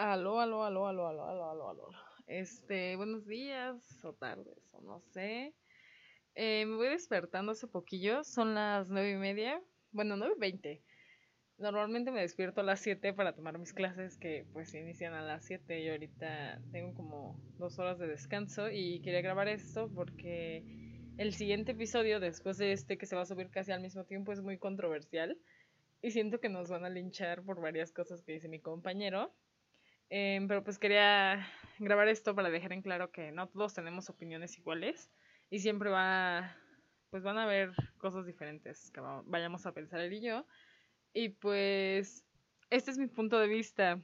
Aló, aló, aló, aló, aló, aló, aló, aló. Este, buenos días o tardes, o no sé. Eh, me voy despertando hace poquillo, son las nueve y media, bueno, nueve y veinte. Normalmente me despierto a las siete para tomar mis clases que pues inician a las siete y ahorita tengo como dos horas de descanso y quería grabar esto porque el siguiente episodio después de este que se va a subir casi al mismo tiempo es muy controversial y siento que nos van a linchar por varias cosas que dice mi compañero. Em, pero pues quería grabar esto para dejar en claro que no todos tenemos opiniones iguales y siempre va, pues van a haber cosas diferentes que vayamos a pensar él y yo. Y pues este es mi punto de vista.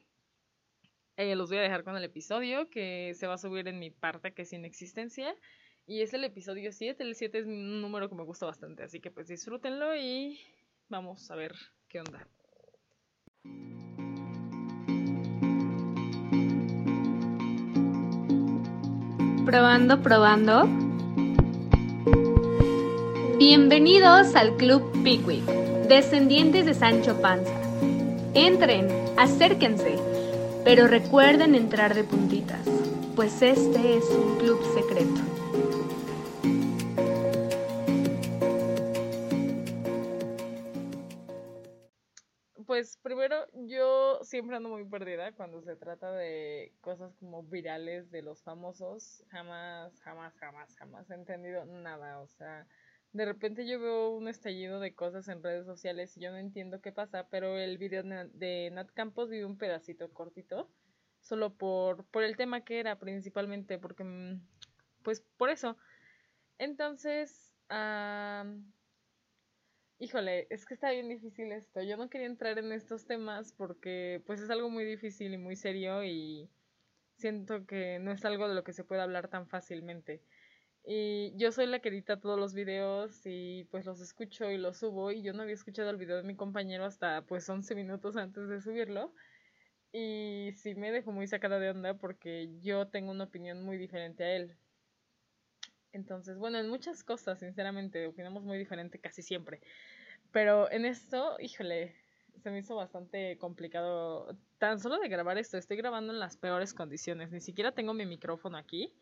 Eh, los voy a dejar con el episodio que se va a subir en mi parte que es sin existencia. Y es el episodio 7. El 7 es un número que me gusta bastante. Así que pues disfrútenlo y vamos a ver qué onda. Probando, probando. Bienvenidos al Club Pickwick, descendientes de Sancho Panza. Entren, acérquense, pero recuerden entrar de puntitas, pues este es un club secreto. Pues primero, yo siempre ando muy perdida cuando se trata de cosas como virales de los famosos. Jamás, jamás, jamás, jamás he entendido nada. O sea, de repente yo veo un estallido de cosas en redes sociales y yo no entiendo qué pasa, pero el video de Nat Campos vi un pedacito cortito, solo por, por el tema que era principalmente, porque, mm, pues por eso. Entonces, Híjole, es que está bien difícil esto. Yo no quería entrar en estos temas porque pues es algo muy difícil y muy serio y siento que no es algo de lo que se puede hablar tan fácilmente. Y yo soy la que edita todos los videos y pues los escucho y los subo y yo no había escuchado el video de mi compañero hasta pues 11 minutos antes de subirlo. Y sí me dejó muy sacada de onda porque yo tengo una opinión muy diferente a él. Entonces, bueno, en muchas cosas, sinceramente, opinamos muy diferente casi siempre. Pero en esto, híjole, se me hizo bastante complicado. Tan solo de grabar esto, estoy grabando en las peores condiciones. Ni siquiera tengo mi micrófono aquí.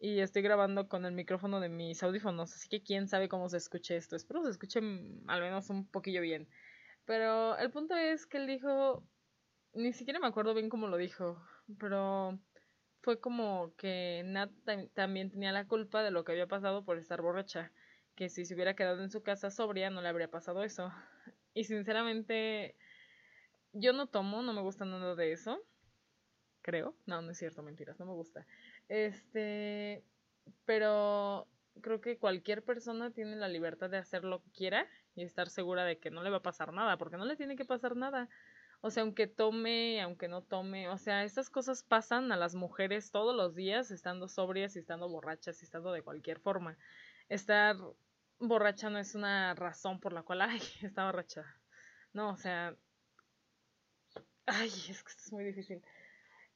Y estoy grabando con el micrófono de mis audífonos. Así que quién sabe cómo se escuche esto. Espero se escuche al menos un poquillo bien. Pero el punto es que él dijo. Ni siquiera me acuerdo bien cómo lo dijo. Pero fue como que Nat también tenía la culpa de lo que había pasado por estar borracha, que si se hubiera quedado en su casa sobria no le habría pasado eso. Y sinceramente yo no tomo, no me gusta nada de eso. Creo, no, no es cierto, mentiras, no me gusta. Este, pero creo que cualquier persona tiene la libertad de hacer lo que quiera y estar segura de que no le va a pasar nada, porque no le tiene que pasar nada. O sea, aunque tome, aunque no tome, o sea, estas cosas pasan a las mujeres todos los días, estando sobrias y estando borrachas y estando de cualquier forma. Estar borracha no es una razón por la cual, ay, está borracha. No, o sea, ay, es que esto es muy difícil.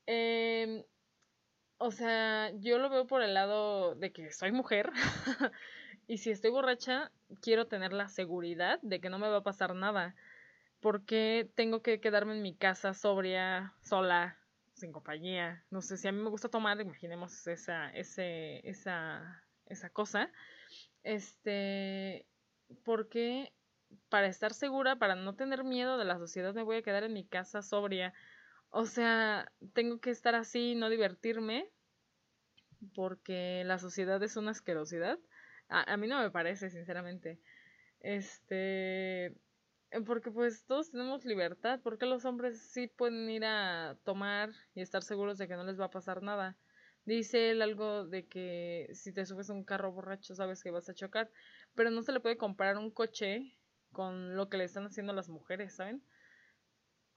Eh, o sea, yo lo veo por el lado de que soy mujer y si estoy borracha, quiero tener la seguridad de que no me va a pasar nada ¿Por qué tengo que quedarme en mi casa sobria, sola, sin compañía? No sé, si a mí me gusta tomar, imaginemos esa, ese, esa, esa cosa. Este, porque para estar segura, para no tener miedo de la sociedad, me voy a quedar en mi casa sobria. O sea, tengo que estar así, no divertirme, porque la sociedad es una asquerosidad. A, mí no me parece, sinceramente. Este, porque pues todos tenemos libertad, porque los hombres sí pueden ir a tomar y estar seguros de que no les va a pasar nada. Dice él algo de que si te subes a un carro borracho sabes que vas a chocar, pero no se le puede comparar un coche con lo que le están haciendo las mujeres, ¿saben?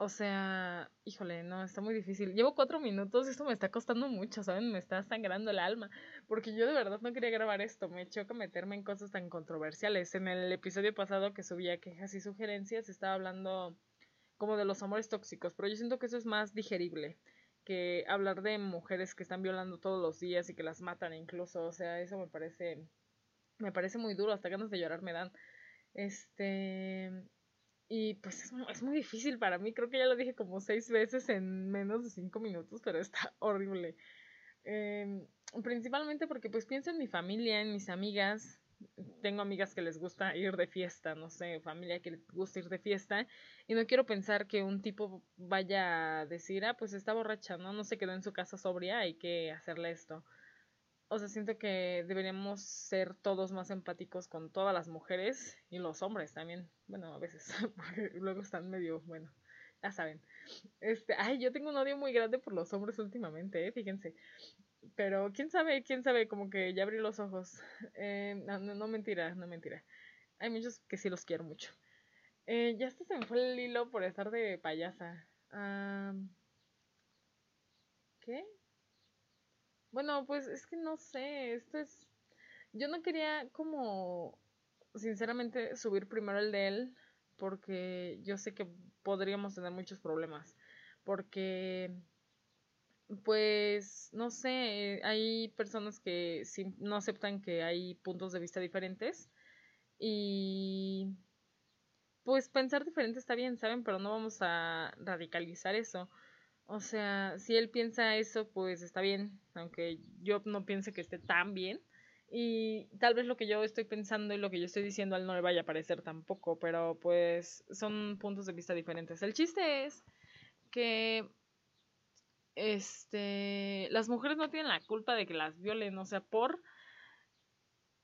O sea, híjole, no, está muy difícil. Llevo cuatro minutos y esto me está costando mucho, ¿saben? Me está sangrando el alma. Porque yo de verdad no quería grabar esto. Me choca meterme en cosas tan controversiales. En el episodio pasado que subía quejas y sugerencias, estaba hablando como de los amores tóxicos. Pero yo siento que eso es más digerible que hablar de mujeres que están violando todos los días y que las matan incluso. O sea, eso me parece. Me parece muy duro. Hasta ganas de llorar me dan. Este Y pues es, es, muy difícil para mí, creo que ya lo dije como seis veces en menos de cinco minutos, pero está horrible. Eh, principalmente porque pues pienso en mi familia, en mis amigas. Tengo amigas que les gusta ir de fiesta, no sé, familia que les gusta ir de fiesta. Y no quiero pensar que un tipo vaya a decir, ah, pues está borracha, ¿no? No se quedó en su casa sobria, hay que hacerle esto o sea, siento que deberíamos ser todos más empáticos con todas las mujeres y los hombres también. Bueno, a veces, porque luego están medio, bueno, ya saben. Este, ay, yo tengo un odio muy grande por los hombres últimamente, ¿eh? fíjense. Pero quién sabe, quién sabe, como que ya abrí los ojos. Eh, no, no, mentira, no mentira. Hay muchos que sí los quiero mucho. Eh, ya hasta se me fue el hilo por estar de payasa. ¿Qué? Bueno, pues es que no sé, esto es... Yo no quería como, sinceramente, subir primero el de él, porque yo sé que podríamos tener muchos problemas, porque, pues, no sé, hay personas que no aceptan que hay puntos de vista diferentes y pues pensar diferente está bien, ¿saben? Pero no vamos a radicalizar eso. O sea, si él piensa eso, pues está bien, aunque yo no piense que esté tan bien. Y tal vez lo que yo estoy pensando y lo que yo estoy diciendo a él no le vaya a parecer tampoco, pero pues son puntos de vista diferentes. El chiste es que este las mujeres no tienen la culpa de que las violen, o sea, por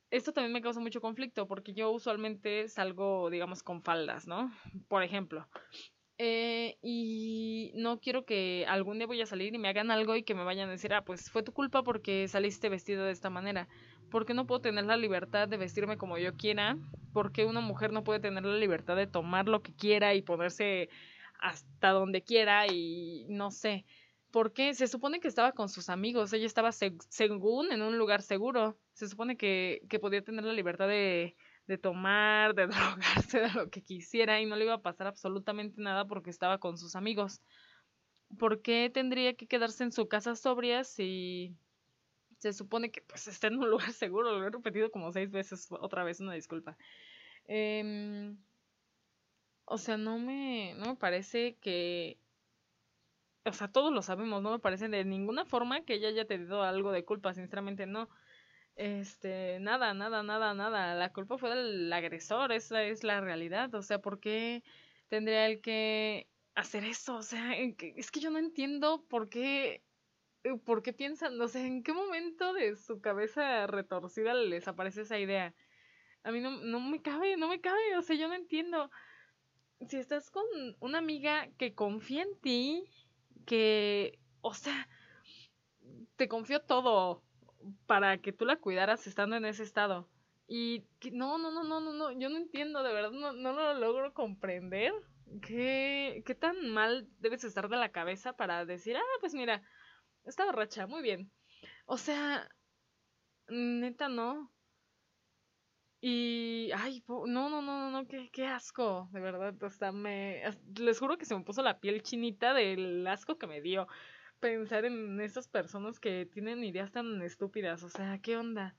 esto también me causa mucho conflicto porque yo usualmente salgo, digamos, con faldas, ¿no? Por ejemplo, eh, y no quiero que algún día voy a salir y me hagan algo y que me vayan a decir, ah, pues fue tu culpa porque saliste vestido de esta manera. Porque no puedo tener la libertad de vestirme como yo quiera. Porque una mujer no puede tener la libertad de tomar lo que quiera y ponerse hasta donde quiera y no sé. Porque se supone que estaba con sus amigos, ella estaba según en un lugar seguro. Se supone que, que podía tener la libertad de, de tomar, de drogarse, de lo que quisiera y no le iba a pasar absolutamente nada porque estaba con sus amigos. ¿Por qué tendría que quedarse en su casa sobria si se supone que pues está en un lugar seguro? Lo he repetido como seis veces, otra vez una disculpa. Em, o sea, no me, no me parece que... O sea, todos lo sabemos, no me parece de ninguna forma que ella haya tenido algo de culpa, sinceramente no. Este, nada, nada, nada, nada. La culpa fue del agresor, esa es la realidad. O sea, ¿por qué tendría él que hacer eso? O sea, es que yo no entiendo por qué, eh, por qué piensan, o sea, en qué momento de su cabeza retorcida les aparece esa idea. A mí no, no me cabe, no me cabe, o sea, yo no entiendo. Si estás con una amiga que confía en ti, que, o sea, te confió todo, para que tú la cuidaras estando en ese estado. Y no, no, no, no, no, no, yo no entiendo, de verdad, no, no lo logro comprender. ¿Qué, ¿Qué tan mal debes estar de la cabeza para decir, ah, pues mira, está borracha, muy bien? O sea, neta, no. Y, ay, no, no, no, no, no, qué, qué asco, de verdad, hasta me, les juro que se me puso la piel chinita del asco que me dio pensar en estas personas que tienen ideas tan estúpidas, o sea, ¿qué onda?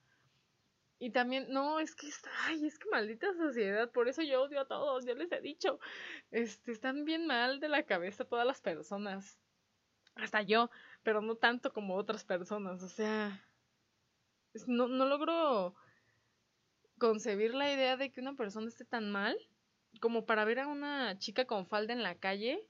Y también, no, es que, ay, es que maldita sociedad, por eso yo odio a todos, ya les he dicho, este, están bien mal de la cabeza todas las personas, hasta yo, pero no tanto como otras personas, o sea, no, no logro concebir la idea de que una persona esté tan mal como para ver a una chica con falda en la calle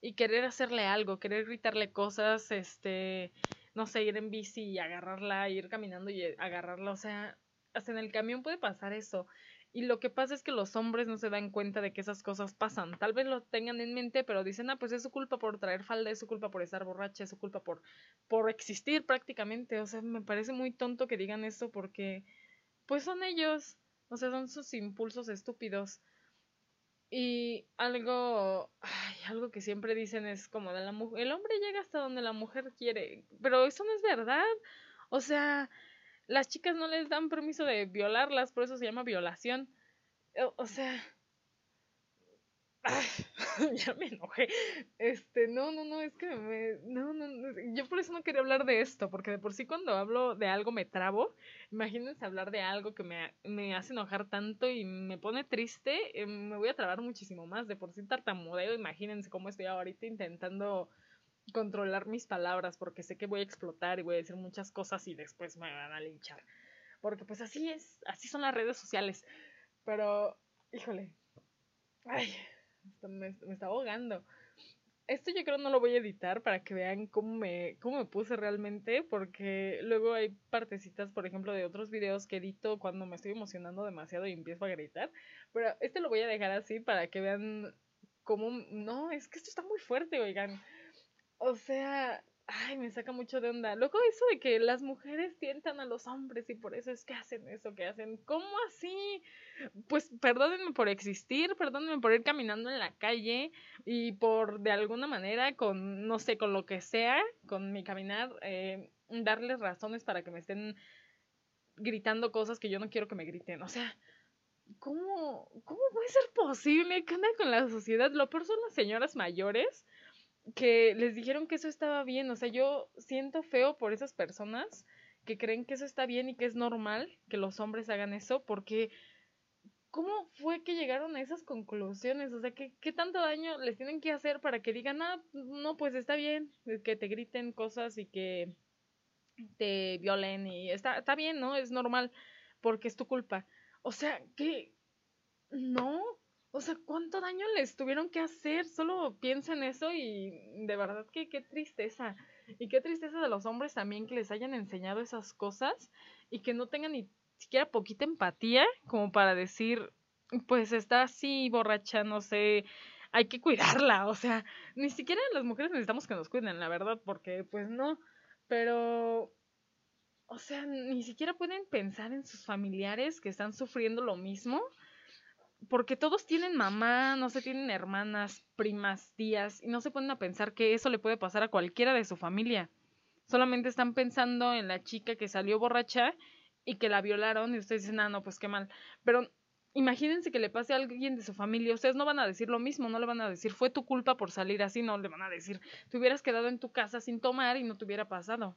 y querer hacerle algo, querer gritarle cosas, este, no sé, ir en bici y agarrarla, ir caminando y agarrarla, o sea, hasta en el camión puede pasar eso. Y lo que pasa es que los hombres no se dan cuenta de que esas cosas pasan. Tal vez lo tengan en mente, pero dicen, ah, pues es su culpa por traer falda, es su culpa por estar borracha, es su culpa por, por existir prácticamente. O sea, me parece muy tonto que digan eso porque, pues son ellos. O sea, son sus impulsos estúpidos. Y algo, ay, algo que siempre dicen es como de la mujer, el hombre llega hasta donde la mujer quiere, pero eso no es verdad. O sea, las chicas no les dan permiso de violarlas, por eso se llama violación. O, sea, ya me enojé. Este, no, no, no, es que me, no, no, yo por eso no quería hablar de esto, porque de por sí cuando hablo de algo me trabo. Imagínense hablar de algo que me, me hace enojar tanto y me pone triste, eh, me voy a trabar muchísimo más. De por sí tartamudeo, imagínense cómo estoy ahorita intentando controlar mis palabras, porque sé que voy a explotar y voy a decir muchas cosas y después me van a linchar. Porque pues así es, así son las redes sociales. Pero, híjole, ay, me, me está ahogando esto yo creo no lo voy a editar para que vean cómo me, cómo me puse realmente, porque luego hay partecitas, por ejemplo, de otros videos que edito cuando me estoy emocionando demasiado y empiezo a gritar, pero este lo voy a dejar así para que vean cómo, no, es que esto está muy fuerte, oigan. O sea, ay, me saca mucho de onda. Luego eso de que las mujeres tientan a los hombres y por eso es que hacen eso que hacen. ¿Cómo así? Pues perdónenme por existir, perdónenme por ir caminando en la calle y por de alguna manera con, no sé, con lo que sea, con mi caminar, eh, darles razones para que me estén gritando cosas que yo no quiero que me griten. O sea, ¿cómo, cómo puede ser posible? ¿Qué onda con la sociedad? Lo peor son las señoras mayores que les dijeron que eso estaba bien. O sea, yo siento feo por esas personas que creen que eso está bien y que es normal que los hombres hagan eso, porque ¿cómo fue que llegaron a esas conclusiones? O sea, ¿qué, qué tanto daño les tienen que hacer para que digan, ah, no, pues está bien, que te griten cosas y que te violen y está, está bien, ¿no? Es normal, porque es tu culpa. O sea, que no, o sea, ¿cuánto daño les tuvieron que hacer? Solo piensa en eso y de verdad que qué tristeza. Y qué tristeza de los hombres también que les hayan enseñado esas cosas y que no tengan ni siquiera poquita empatía como para decir, pues está así borracha, no sé, hay que cuidarla. O sea, ni siquiera las mujeres necesitamos que nos cuiden, la verdad, porque pues no. Pero o sea, ni siquiera pueden pensar en sus familiares que están sufriendo lo mismo porque todos tienen mamá, no sé, tienen hermanas, primas, tías, y no se ponen a pensar que eso le puede pasar a cualquiera de su familia. Solamente están pensando en la chica que salió borracha y que la violaron y ustedes dicen, ah, no, pues qué mal. Pero imagínense que le pase a alguien de su familia, ustedes no van a decir lo mismo, no le van a decir, fue tu culpa por salir así, no le van a decir, te hubieras quedado en tu casa sin tomar y no te hubiera pasado.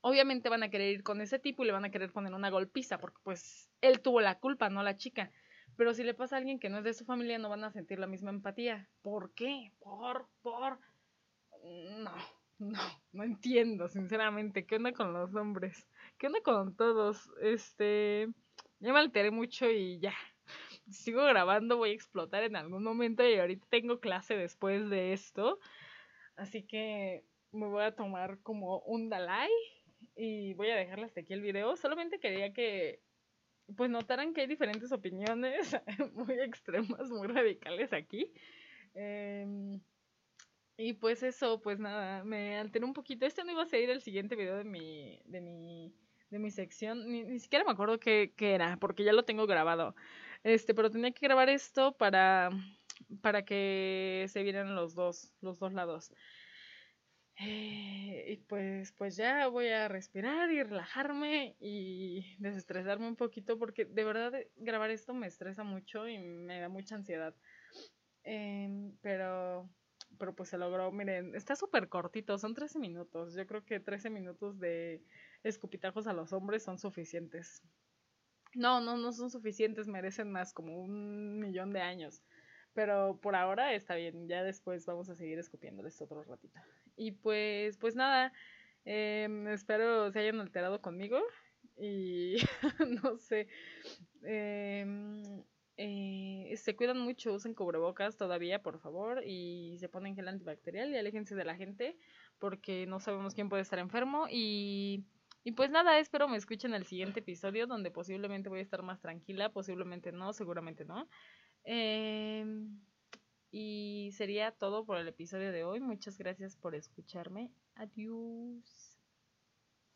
Obviamente van a querer ir con ese tipo y le van a querer poner una golpiza, porque pues él tuvo la culpa, no la chica. Pero si le pasa a alguien que no es de su familia, no van a sentir la misma empatía. ¿Por qué? Por, por. No, no, no entiendo, sinceramente. ¿Qué onda con los hombres? ¿Qué onda con todos? Este. Ya me alteré mucho y ya. Sigo grabando, voy a explotar en algún momento y ahorita tengo clase después de esto. Así que me voy a tomar como un Dalai y voy a dejarle hasta aquí el video. Solamente quería que pues notarán que hay diferentes opiniones muy extremas, muy radicales aquí. Em, y pues eso, pues nada, me alteró un poquito. Este no iba a ser el siguiente video de mi, de mi, de mi sección. Ni, ni siquiera me acuerdo qué, qué, era, porque ya lo tengo grabado. Este, pero tenía que grabar esto para, para que se vieran los dos, los dos lados. Eh, y pues, pues ya voy a respirar y relajarme y desestresarme un poquito porque de verdad grabar esto me estresa mucho y me da mucha ansiedad. Em, pero, pero pues se logró. Miren, está súper cortito, son 13 minutos. Yo creo que 13 minutos de escupitajos a los hombres son suficientes. No, no, no son suficientes, merecen más, como un millón de años. Pero por ahora está bien, ya después vamos a seguir escupiéndoles otro ratito. Y pues, pues nada, eh, espero se hayan alterado conmigo y no sé, em, eh, se cuidan mucho, usen cubrebocas todavía, por favor, y se ponen gel antibacterial y aléjense de la gente porque no sabemos quién puede estar enfermo y... Y pues nada, espero me escuchen el siguiente episodio donde posiblemente voy a estar más tranquila, posiblemente no, seguramente no. Eh, y sería todo por el episodio de hoy. Muchas gracias por escucharme. Adiós.